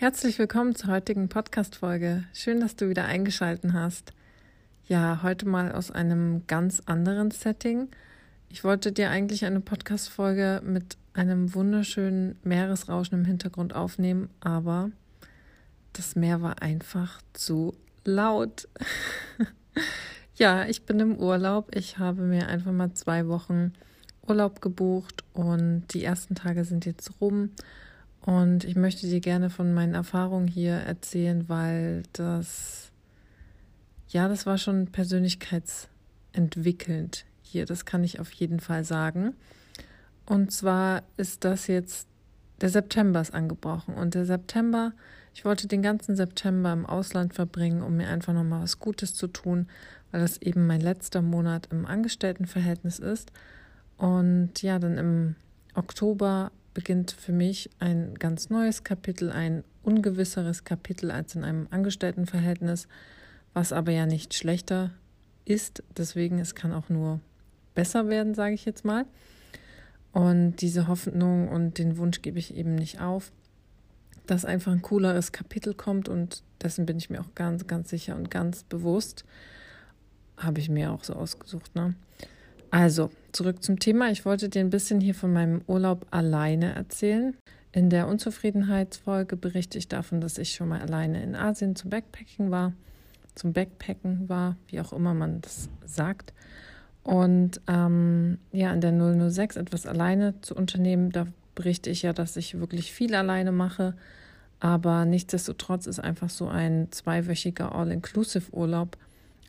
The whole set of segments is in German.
Herzlich willkommen zur heutigen Podcast-Folge. Schön, dass du wieder eingeschaltet hast. Ja, heute mal aus einem ganz anderen Setting. Ich wollte dir eigentlich eine Podcast-Folge mit einem wunderschönen Meeresrauschen im Hintergrund aufnehmen, aber das Meer war einfach zu laut. ja, ich bin im Urlaub. Ich habe mir einfach mal zwei Wochen Urlaub gebucht und die ersten Tage sind jetzt rum. Und ich möchte dir gerne von meinen Erfahrungen hier erzählen, weil das, ja, das war schon persönlichkeitsentwickelnd hier. Das kann ich auf jeden Fall sagen. Und zwar ist das jetzt, der September ist angebrochen. Und der September, ich wollte den ganzen September im Ausland verbringen, um mir einfach nochmal was Gutes zu tun, weil das eben mein letzter Monat im Angestelltenverhältnis ist. Und ja, dann im Oktober beginnt für mich ein ganz neues Kapitel, ein ungewisseres Kapitel als in einem Angestelltenverhältnis, was aber ja nicht schlechter ist. Deswegen, es kann auch nur besser werden, sage ich jetzt mal. Und diese Hoffnung und den Wunsch gebe ich eben nicht auf, dass einfach ein cooleres Kapitel kommt und dessen bin ich mir auch ganz, ganz sicher und ganz bewusst. Habe ich mir auch so ausgesucht, ne? Also, zurück zum Thema. Ich wollte dir ein bisschen hier von meinem Urlaub alleine erzählen. In der Unzufriedenheitsfolge berichte ich davon, dass ich schon mal alleine in Asien zum Backpacking war, zum Backpacken war, wie auch immer man das sagt. Und ähm, ja, in der 006 etwas alleine zu unternehmen, da berichte ich ja, dass ich wirklich viel alleine mache. Aber nichtsdestotrotz ist einfach so ein zweiwöchiger All-Inclusive-Urlaub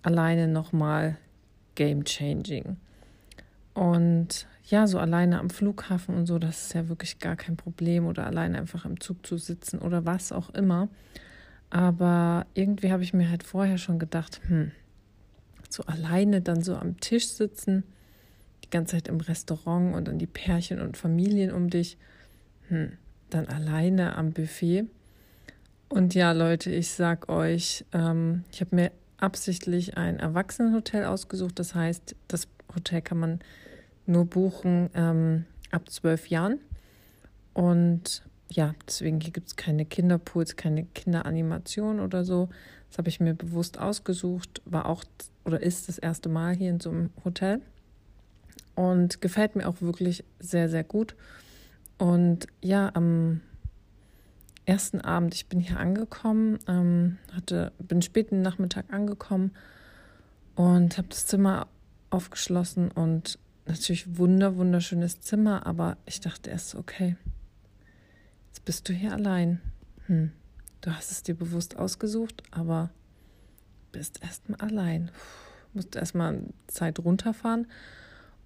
alleine nochmal game-changing. Und ja, so alleine am Flughafen und so, das ist ja wirklich gar kein Problem oder alleine einfach im Zug zu sitzen oder was auch immer. Aber irgendwie habe ich mir halt vorher schon gedacht, hm, so alleine dann so am Tisch sitzen, die ganze Zeit im Restaurant und dann die Pärchen und Familien um dich, hm, dann alleine am Buffet. Und ja, Leute, ich sag euch, ähm, ich habe mir absichtlich ein Erwachsenenhotel ausgesucht. Das heißt, das Hotel kann man nur buchen ähm, ab zwölf Jahren. Und ja, deswegen gibt es keine Kinderpools, keine Kinderanimation oder so. Das habe ich mir bewusst ausgesucht. War auch oder ist das erste Mal hier in so einem Hotel. Und gefällt mir auch wirklich sehr, sehr gut. Und ja, am ersten Abend, ich bin hier angekommen, ähm, hatte, bin späten Nachmittag angekommen und habe das Zimmer aufgeschlossen und natürlich wunder, wunderschönes Zimmer, aber ich dachte erst, okay, jetzt bist du hier allein. Hm, du hast es dir bewusst ausgesucht, aber bist erstmal allein. Puh, musste erstmal Zeit runterfahren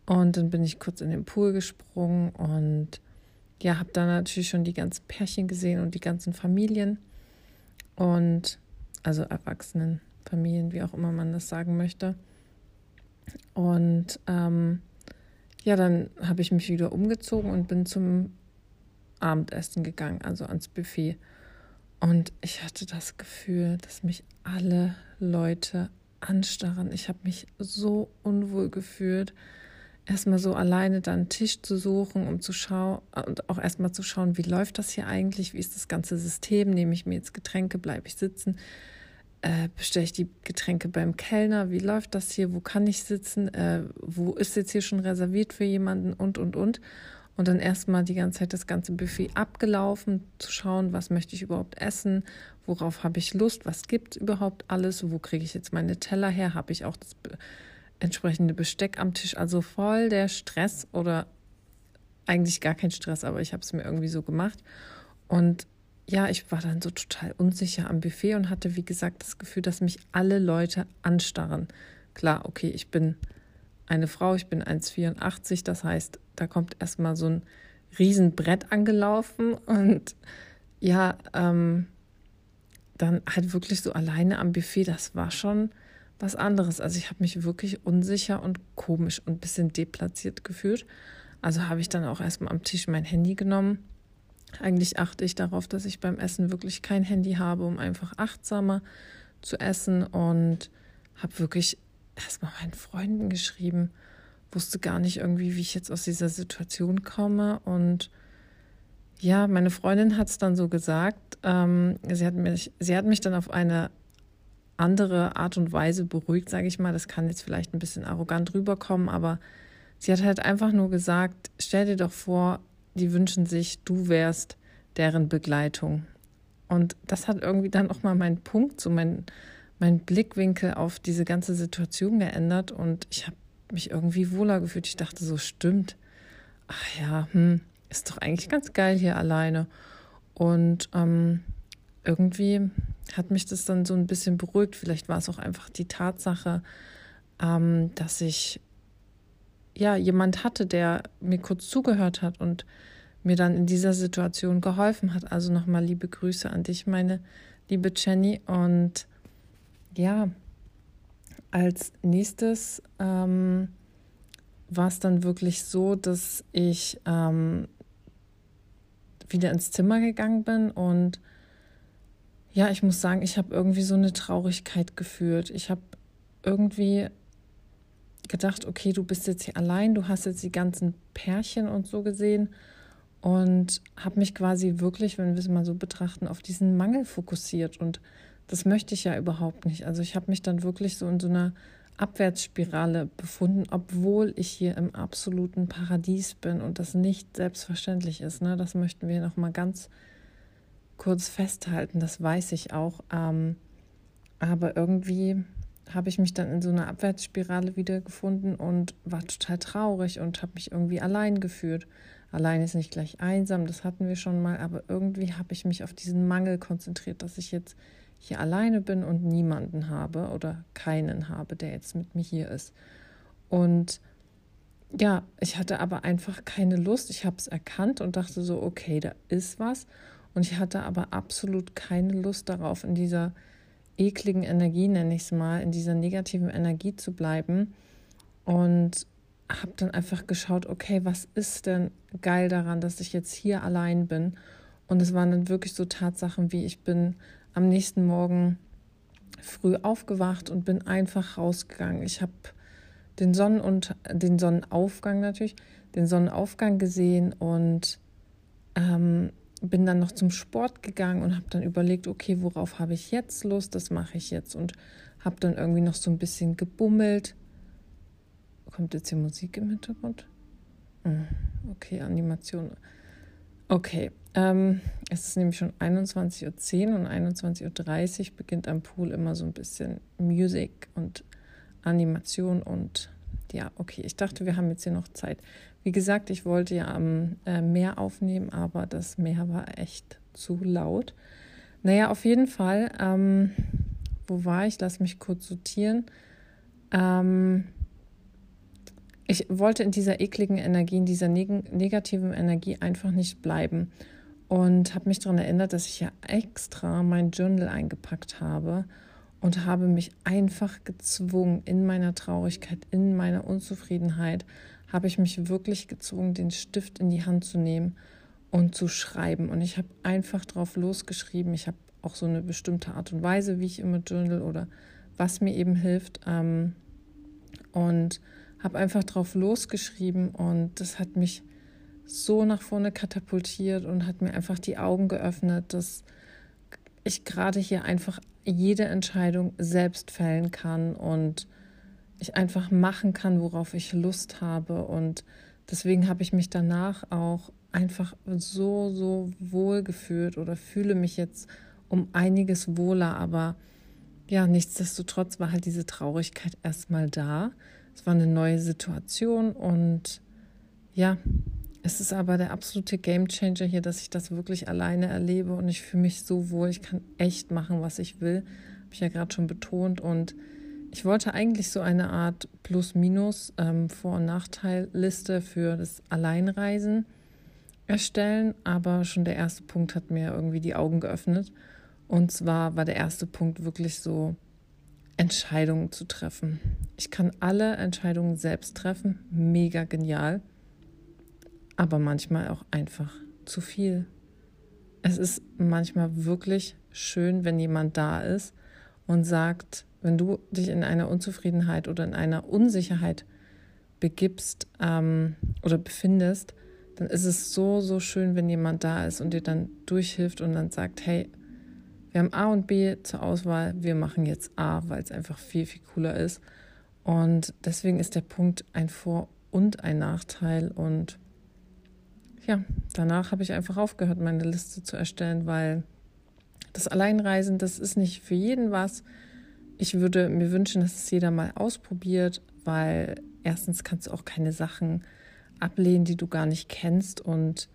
und dann bin ich kurz in den Pool gesprungen und ja, habe dann natürlich schon die ganzen Pärchen gesehen und die ganzen Familien und also Erwachsenen, Familien, wie auch immer man das sagen möchte. Und ähm, ja, dann habe ich mich wieder umgezogen und bin zum Abendessen gegangen, also ans Buffet. Und ich hatte das Gefühl, dass mich alle Leute anstarren. Ich habe mich so unwohl gefühlt, erstmal so alleine dann einen Tisch zu suchen, um zu schauen und auch erstmal zu schauen, wie läuft das hier eigentlich, wie ist das ganze System, nehme ich mir jetzt Getränke, bleibe ich sitzen äh, bestelle ich die Getränke beim Kellner, wie läuft das hier, wo kann ich sitzen, äh, wo ist jetzt hier schon reserviert für jemanden? Und, und, und. Und dann erstmal die ganze Zeit das ganze Buffet abgelaufen, zu schauen, was möchte ich überhaupt essen, worauf habe ich Lust, was gibt es überhaupt alles, wo kriege ich jetzt meine Teller her, habe ich auch das entsprechende Besteck am Tisch. Also voll der Stress oder eigentlich gar kein Stress, aber ich habe es mir irgendwie so gemacht. Und ja, ich war dann so total unsicher am Buffet und hatte, wie gesagt, das Gefühl, dass mich alle Leute anstarren. Klar, okay, ich bin eine Frau, ich bin 1,84, das heißt, da kommt erstmal so ein Riesenbrett angelaufen und ja, ähm, dann halt wirklich so alleine am Buffet, das war schon was anderes. Also ich habe mich wirklich unsicher und komisch und ein bisschen deplatziert gefühlt. Also habe ich dann auch erstmal am Tisch mein Handy genommen eigentlich achte ich darauf, dass ich beim Essen wirklich kein Handy habe, um einfach achtsamer zu essen und habe wirklich erstmal meinen Freunden geschrieben, wusste gar nicht irgendwie, wie ich jetzt aus dieser Situation komme und ja, meine Freundin hat es dann so gesagt. Ähm, sie, hat mich, sie hat mich dann auf eine andere Art und Weise beruhigt, sage ich mal. Das kann jetzt vielleicht ein bisschen arrogant rüberkommen, aber sie hat halt einfach nur gesagt, stell dir doch vor, die wünschen sich, du wärst deren Begleitung. Und das hat irgendwie dann auch mal meinen Punkt, so mein, mein Blickwinkel auf diese ganze Situation geändert und ich habe mich irgendwie wohler gefühlt. Ich dachte, so stimmt. Ach ja, hm, ist doch eigentlich ganz geil hier alleine. Und ähm, irgendwie hat mich das dann so ein bisschen beruhigt. Vielleicht war es auch einfach die Tatsache, ähm, dass ich ja jemand hatte, der mir kurz zugehört hat und mir dann in dieser Situation geholfen hat. Also nochmal liebe Grüße an dich, meine liebe Jenny. Und ja, als nächstes ähm, war es dann wirklich so, dass ich ähm, wieder ins Zimmer gegangen bin und ja, ich muss sagen, ich habe irgendwie so eine Traurigkeit gefühlt. Ich habe irgendwie gedacht, okay, du bist jetzt hier allein, du hast jetzt die ganzen Pärchen und so gesehen und habe mich quasi wirklich, wenn wir es mal so betrachten, auf diesen Mangel fokussiert und das möchte ich ja überhaupt nicht. Also ich habe mich dann wirklich so in so einer Abwärtsspirale befunden, obwohl ich hier im absoluten Paradies bin und das nicht selbstverständlich ist. Ne? Das möchten wir noch mal ganz kurz festhalten. Das weiß ich auch. Ähm, aber irgendwie habe ich mich dann in so einer Abwärtsspirale wiedergefunden und war total traurig und habe mich irgendwie allein gefühlt. Allein ist nicht gleich einsam, das hatten wir schon mal, aber irgendwie habe ich mich auf diesen Mangel konzentriert, dass ich jetzt hier alleine bin und niemanden habe oder keinen habe, der jetzt mit mir hier ist. Und ja, ich hatte aber einfach keine Lust. Ich habe es erkannt und dachte so, okay, da ist was. Und ich hatte aber absolut keine Lust darauf, in dieser ekligen Energie, nenne ich es mal, in dieser negativen Energie zu bleiben. Und habe dann einfach geschaut, okay, was ist denn geil daran, dass ich jetzt hier allein bin? Und es waren dann wirklich so Tatsachen wie, ich bin am nächsten Morgen früh aufgewacht und bin einfach rausgegangen. Ich habe den Sonnenunter den Sonnenaufgang natürlich, den Sonnenaufgang gesehen und ähm, bin dann noch zum Sport gegangen und habe dann überlegt, okay, worauf habe ich jetzt Lust? Das mache ich jetzt und habe dann irgendwie noch so ein bisschen gebummelt. Kommt jetzt hier Musik im Hintergrund? Hm, okay, Animation. Okay, ähm, es ist nämlich schon 21.10 Uhr und 21.30 Uhr beginnt am Pool immer so ein bisschen Musik und Animation und ja, okay, ich dachte, wir haben jetzt hier noch Zeit. Wie gesagt, ich wollte ja am äh, Meer aufnehmen, aber das Meer war echt zu laut. Naja, auf jeden Fall, ähm, wo war ich? Lass mich kurz sortieren. Ähm, ich wollte in dieser ekligen Energie, in dieser neg negativen Energie einfach nicht bleiben und habe mich daran erinnert, dass ich ja extra mein Journal eingepackt habe und habe mich einfach gezwungen, in meiner Traurigkeit, in meiner Unzufriedenheit, habe ich mich wirklich gezwungen, den Stift in die Hand zu nehmen und zu schreiben. Und ich habe einfach drauf losgeschrieben. Ich habe auch so eine bestimmte Art und Weise, wie ich immer journal oder was mir eben hilft. Ähm, und habe einfach drauf losgeschrieben und das hat mich so nach vorne katapultiert und hat mir einfach die Augen geöffnet, dass ich gerade hier einfach jede Entscheidung selbst fällen kann und ich einfach machen kann, worauf ich Lust habe. Und deswegen habe ich mich danach auch einfach so, so wohl gefühlt oder fühle mich jetzt um einiges wohler. Aber ja, nichtsdestotrotz war halt diese Traurigkeit erstmal da. Es war eine neue Situation und ja, es ist aber der absolute Gamechanger hier, dass ich das wirklich alleine erlebe und ich fühle mich so wohl. Ich kann echt machen, was ich will. Habe ich ja gerade schon betont. Und ich wollte eigentlich so eine Art Plus-Minus, ähm, Vor- und Nachteilliste für das Alleinreisen erstellen. Aber schon der erste Punkt hat mir irgendwie die Augen geöffnet. Und zwar war der erste Punkt wirklich so, Entscheidungen zu treffen. Ich kann alle Entscheidungen selbst treffen, mega genial, aber manchmal auch einfach zu viel. Es ist manchmal wirklich schön, wenn jemand da ist und sagt, wenn du dich in einer Unzufriedenheit oder in einer Unsicherheit begibst ähm, oder befindest, dann ist es so, so schön, wenn jemand da ist und dir dann durchhilft und dann sagt, hey, wir haben A und B zur Auswahl, wir machen jetzt A, weil es einfach viel, viel cooler ist. Und deswegen ist der Punkt ein Vor- und ein Nachteil. Und ja, danach habe ich einfach aufgehört, meine Liste zu erstellen, weil das Alleinreisen, das ist nicht für jeden was. Ich würde mir wünschen, dass es jeder mal ausprobiert, weil erstens kannst du auch keine Sachen ablehnen, die du gar nicht kennst. Und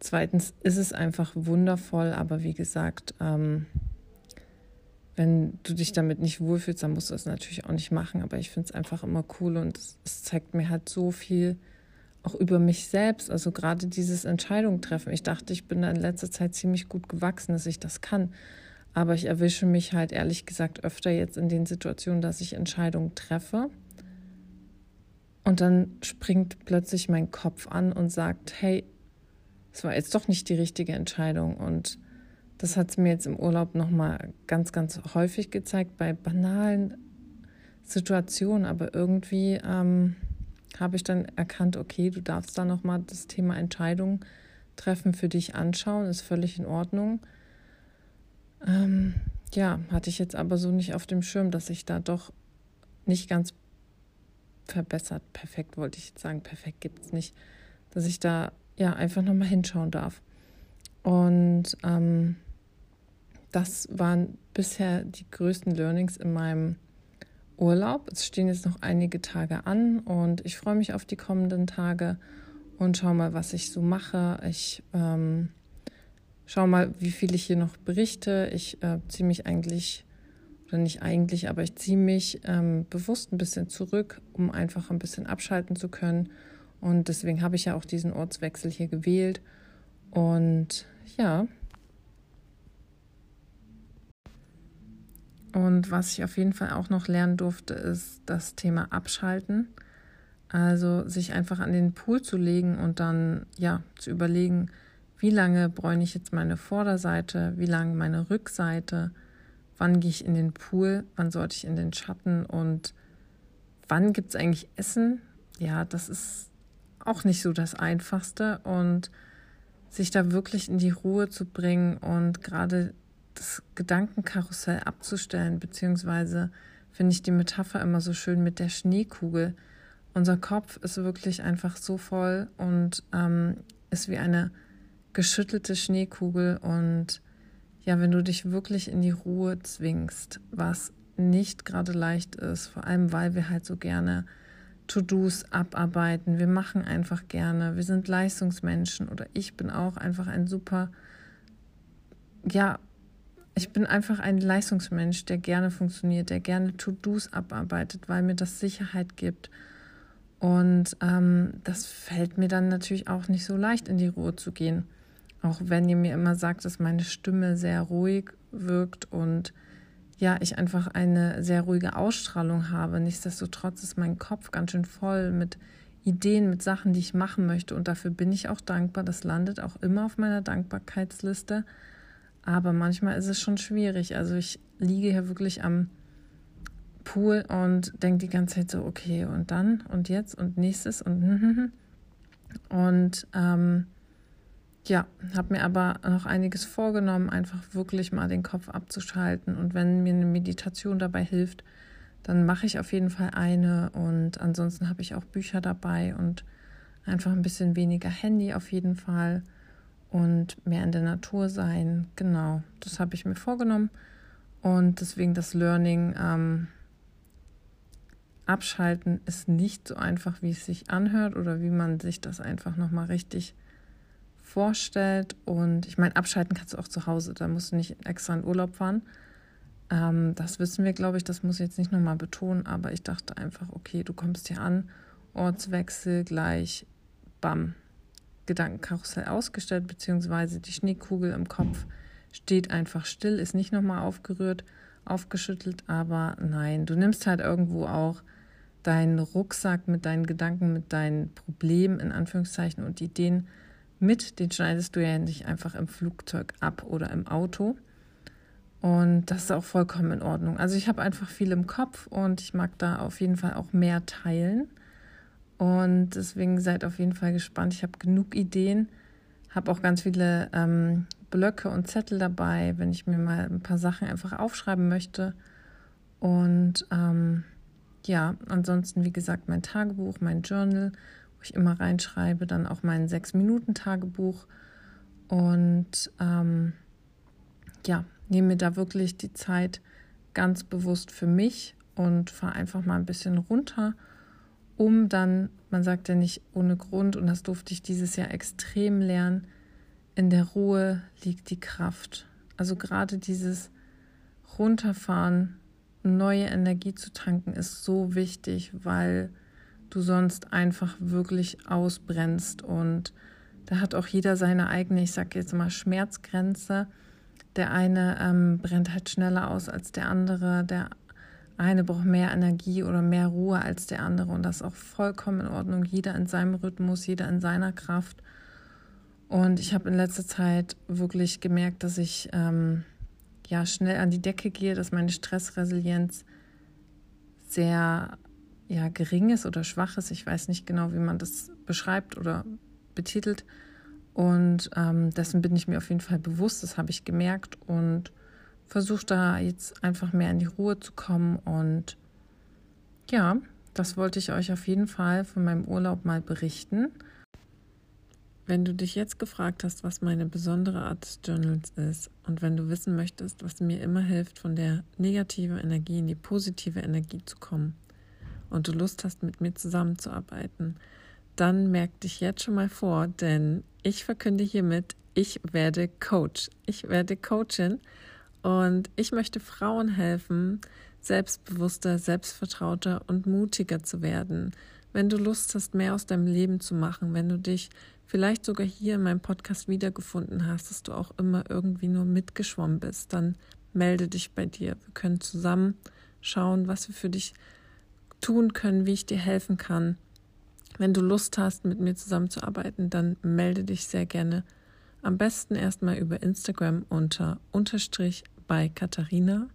zweitens ist es einfach wundervoll, aber wie gesagt, ähm, wenn du dich damit nicht wohlfühlst, dann musst du es natürlich auch nicht machen. Aber ich finde es einfach immer cool und es, es, zeigt mir halt so viel auch über mich selbst. Also gerade dieses Entscheidung treffen. Ich dachte, ich bin da in letzter Zeit ziemlich gut gewachsen, dass ich das kann. Aber ich erwische mich halt ehrlich gesagt öfter jetzt in den Situationen, dass ich Entscheidungen treffe und dann springt plötzlich mein Kopf an und sagt, hey, es war jetzt doch nicht die richtige Entscheidung. Und das hat es mir jetzt im Urlaub nochmal ganz, ganz häufig gezeigt, bei banalen Situationen. Aber irgendwie ähm, habe ich dann erkannt, okay, du darfst da nochmal das Thema Entscheidung treffen für dich anschauen, ist völlig in Ordnung. Ähm, ja, hatte ich jetzt aber so nicht auf dem Schirm, dass ich da doch nicht ganz verbessert. Perfekt wollte ich jetzt sagen, perfekt gibt es nicht. Dass ich da ja einfach nochmal hinschauen darf. Und ähm, das waren bisher die größten Learnings in meinem Urlaub. Es stehen jetzt noch einige Tage an und ich freue mich auf die kommenden Tage und schaue mal, was ich so mache. Ich ähm, schaue mal, wie viel ich hier noch berichte. Ich äh, ziehe mich eigentlich oder nicht eigentlich, aber ich ziehe mich ähm, bewusst ein bisschen zurück, um einfach ein bisschen abschalten zu können. Und deswegen habe ich ja auch diesen Ortswechsel hier gewählt. Und ja. Und was ich auf jeden Fall auch noch lernen durfte, ist das Thema Abschalten. Also sich einfach an den Pool zu legen und dann ja zu überlegen, wie lange bräune ich jetzt meine Vorderseite, wie lange meine Rückseite, wann gehe ich in den Pool, wann sollte ich in den Schatten? Und wann gibt es eigentlich Essen. Ja, das ist auch nicht so das Einfachste. Und sich da wirklich in die Ruhe zu bringen und gerade das Gedankenkarussell abzustellen, beziehungsweise finde ich die Metapher immer so schön mit der Schneekugel. Unser Kopf ist wirklich einfach so voll und ähm, ist wie eine geschüttelte Schneekugel und ja, wenn du dich wirklich in die Ruhe zwingst, was nicht gerade leicht ist, vor allem weil wir halt so gerne To-Dos abarbeiten. Wir machen einfach gerne. Wir sind Leistungsmenschen oder ich bin auch einfach ein super, ja, ich bin einfach ein Leistungsmensch, der gerne funktioniert, der gerne To-Dos abarbeitet, weil mir das Sicherheit gibt. Und ähm, das fällt mir dann natürlich auch nicht so leicht, in die Ruhe zu gehen. Auch wenn ihr mir immer sagt, dass meine Stimme sehr ruhig wirkt und ja, ich einfach eine sehr ruhige Ausstrahlung habe. Nichtsdestotrotz ist mein Kopf ganz schön voll mit Ideen, mit Sachen, die ich machen möchte. Und dafür bin ich auch dankbar. Das landet auch immer auf meiner Dankbarkeitsliste. Aber manchmal ist es schon schwierig. Also ich liege hier wirklich am Pool und denke die ganze Zeit so, okay, und dann und jetzt und nächstes und und ähm, ja, habe mir aber noch einiges vorgenommen, einfach wirklich mal den Kopf abzuschalten. Und wenn mir eine Meditation dabei hilft, dann mache ich auf jeden Fall eine. Und ansonsten habe ich auch Bücher dabei und einfach ein bisschen weniger Handy auf jeden Fall und mehr in der Natur sein. Genau, das habe ich mir vorgenommen. Und deswegen das Learning ähm, abschalten ist nicht so einfach, wie es sich anhört oder wie man sich das einfach nochmal richtig vorstellt. Und ich meine, abschalten kannst du auch zu Hause, da musst du nicht extra in Urlaub fahren. Ähm, das wissen wir, glaube ich, das muss ich jetzt nicht nochmal betonen, aber ich dachte einfach, okay, du kommst hier an, Ortswechsel gleich, bam, Gedankenkarussell ausgestellt, beziehungsweise die Schneekugel im Kopf steht einfach still, ist nicht nochmal aufgerührt, aufgeschüttelt, aber nein, du nimmst halt irgendwo auch deinen Rucksack mit deinen Gedanken, mit deinen Problemen in Anführungszeichen und Ideen mit, den schneidest du ja nicht einfach im Flugzeug ab oder im Auto. Und das ist auch vollkommen in Ordnung. Also ich habe einfach viel im Kopf und ich mag da auf jeden Fall auch mehr teilen. Und deswegen seid auf jeden Fall gespannt. Ich habe genug Ideen, habe auch ganz viele ähm, Blöcke und Zettel dabei, wenn ich mir mal ein paar Sachen einfach aufschreiben möchte. Und ähm, ja, ansonsten, wie gesagt, mein Tagebuch, mein Journal, wo ich immer reinschreibe, dann auch mein Sechs-Minuten-Tagebuch. Und ähm, ja, nehme mir da wirklich die Zeit ganz bewusst für mich und fahre einfach mal ein bisschen runter, um dann, man sagt ja nicht ohne Grund, und das durfte ich dieses Jahr extrem lernen, in der Ruhe liegt die Kraft. Also gerade dieses Runterfahren, neue Energie zu tanken, ist so wichtig, weil du sonst einfach wirklich ausbrennst. Und da hat auch jeder seine eigene, ich sage jetzt mal, Schmerzgrenze. Der eine ähm, brennt halt schneller aus als der andere. Der eine braucht mehr Energie oder mehr Ruhe als der andere. Und das ist auch vollkommen in Ordnung. Jeder in seinem Rhythmus, jeder in seiner Kraft. Und ich habe in letzter Zeit wirklich gemerkt, dass ich ähm, ja schnell an die Decke gehe, dass meine Stressresilienz sehr ja, gering oder schwach ist. Ich weiß nicht genau, wie man das beschreibt oder betitelt. Und ähm, dessen bin ich mir auf jeden Fall bewusst, das habe ich gemerkt und versuche da jetzt einfach mehr in die Ruhe zu kommen. Und ja, das wollte ich euch auf jeden Fall von meinem Urlaub mal berichten. Wenn du dich jetzt gefragt hast, was meine besondere Art des Journals ist und wenn du wissen möchtest, was mir immer hilft, von der negativen Energie in die positive Energie zu kommen und du Lust hast, mit mir zusammenzuarbeiten, dann merk dich jetzt schon mal vor, denn ich verkünde hiermit, ich werde Coach. Ich werde Coachin und ich möchte Frauen helfen, selbstbewusster, selbstvertrauter und mutiger zu werden. Wenn du Lust hast, mehr aus deinem Leben zu machen, wenn du dich vielleicht sogar hier in meinem Podcast wiedergefunden hast, dass du auch immer irgendwie nur mitgeschwommen bist, dann melde dich bei dir. Wir können zusammen schauen, was wir für dich tun können, wie ich dir helfen kann. Wenn du Lust hast, mit mir zusammenzuarbeiten, dann melde dich sehr gerne. Am besten erstmal über Instagram unter Unterstrich bei Katharina.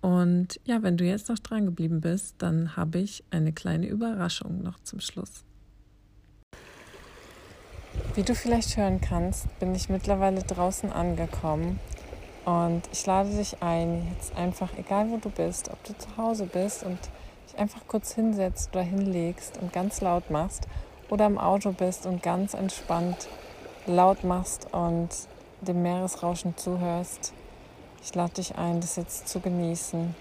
Und ja, wenn du jetzt noch dran geblieben bist, dann habe ich eine kleine Überraschung noch zum Schluss. Wie du vielleicht hören kannst, bin ich mittlerweile draußen angekommen und ich lade dich ein, jetzt einfach, egal wo du bist, ob du zu Hause bist und dich einfach kurz hinsetzt oder hinlegst und ganz laut machst oder im Auto bist und ganz entspannt laut machst und dem Meeresrauschen zuhörst. Ich lade dich ein, das jetzt zu genießen.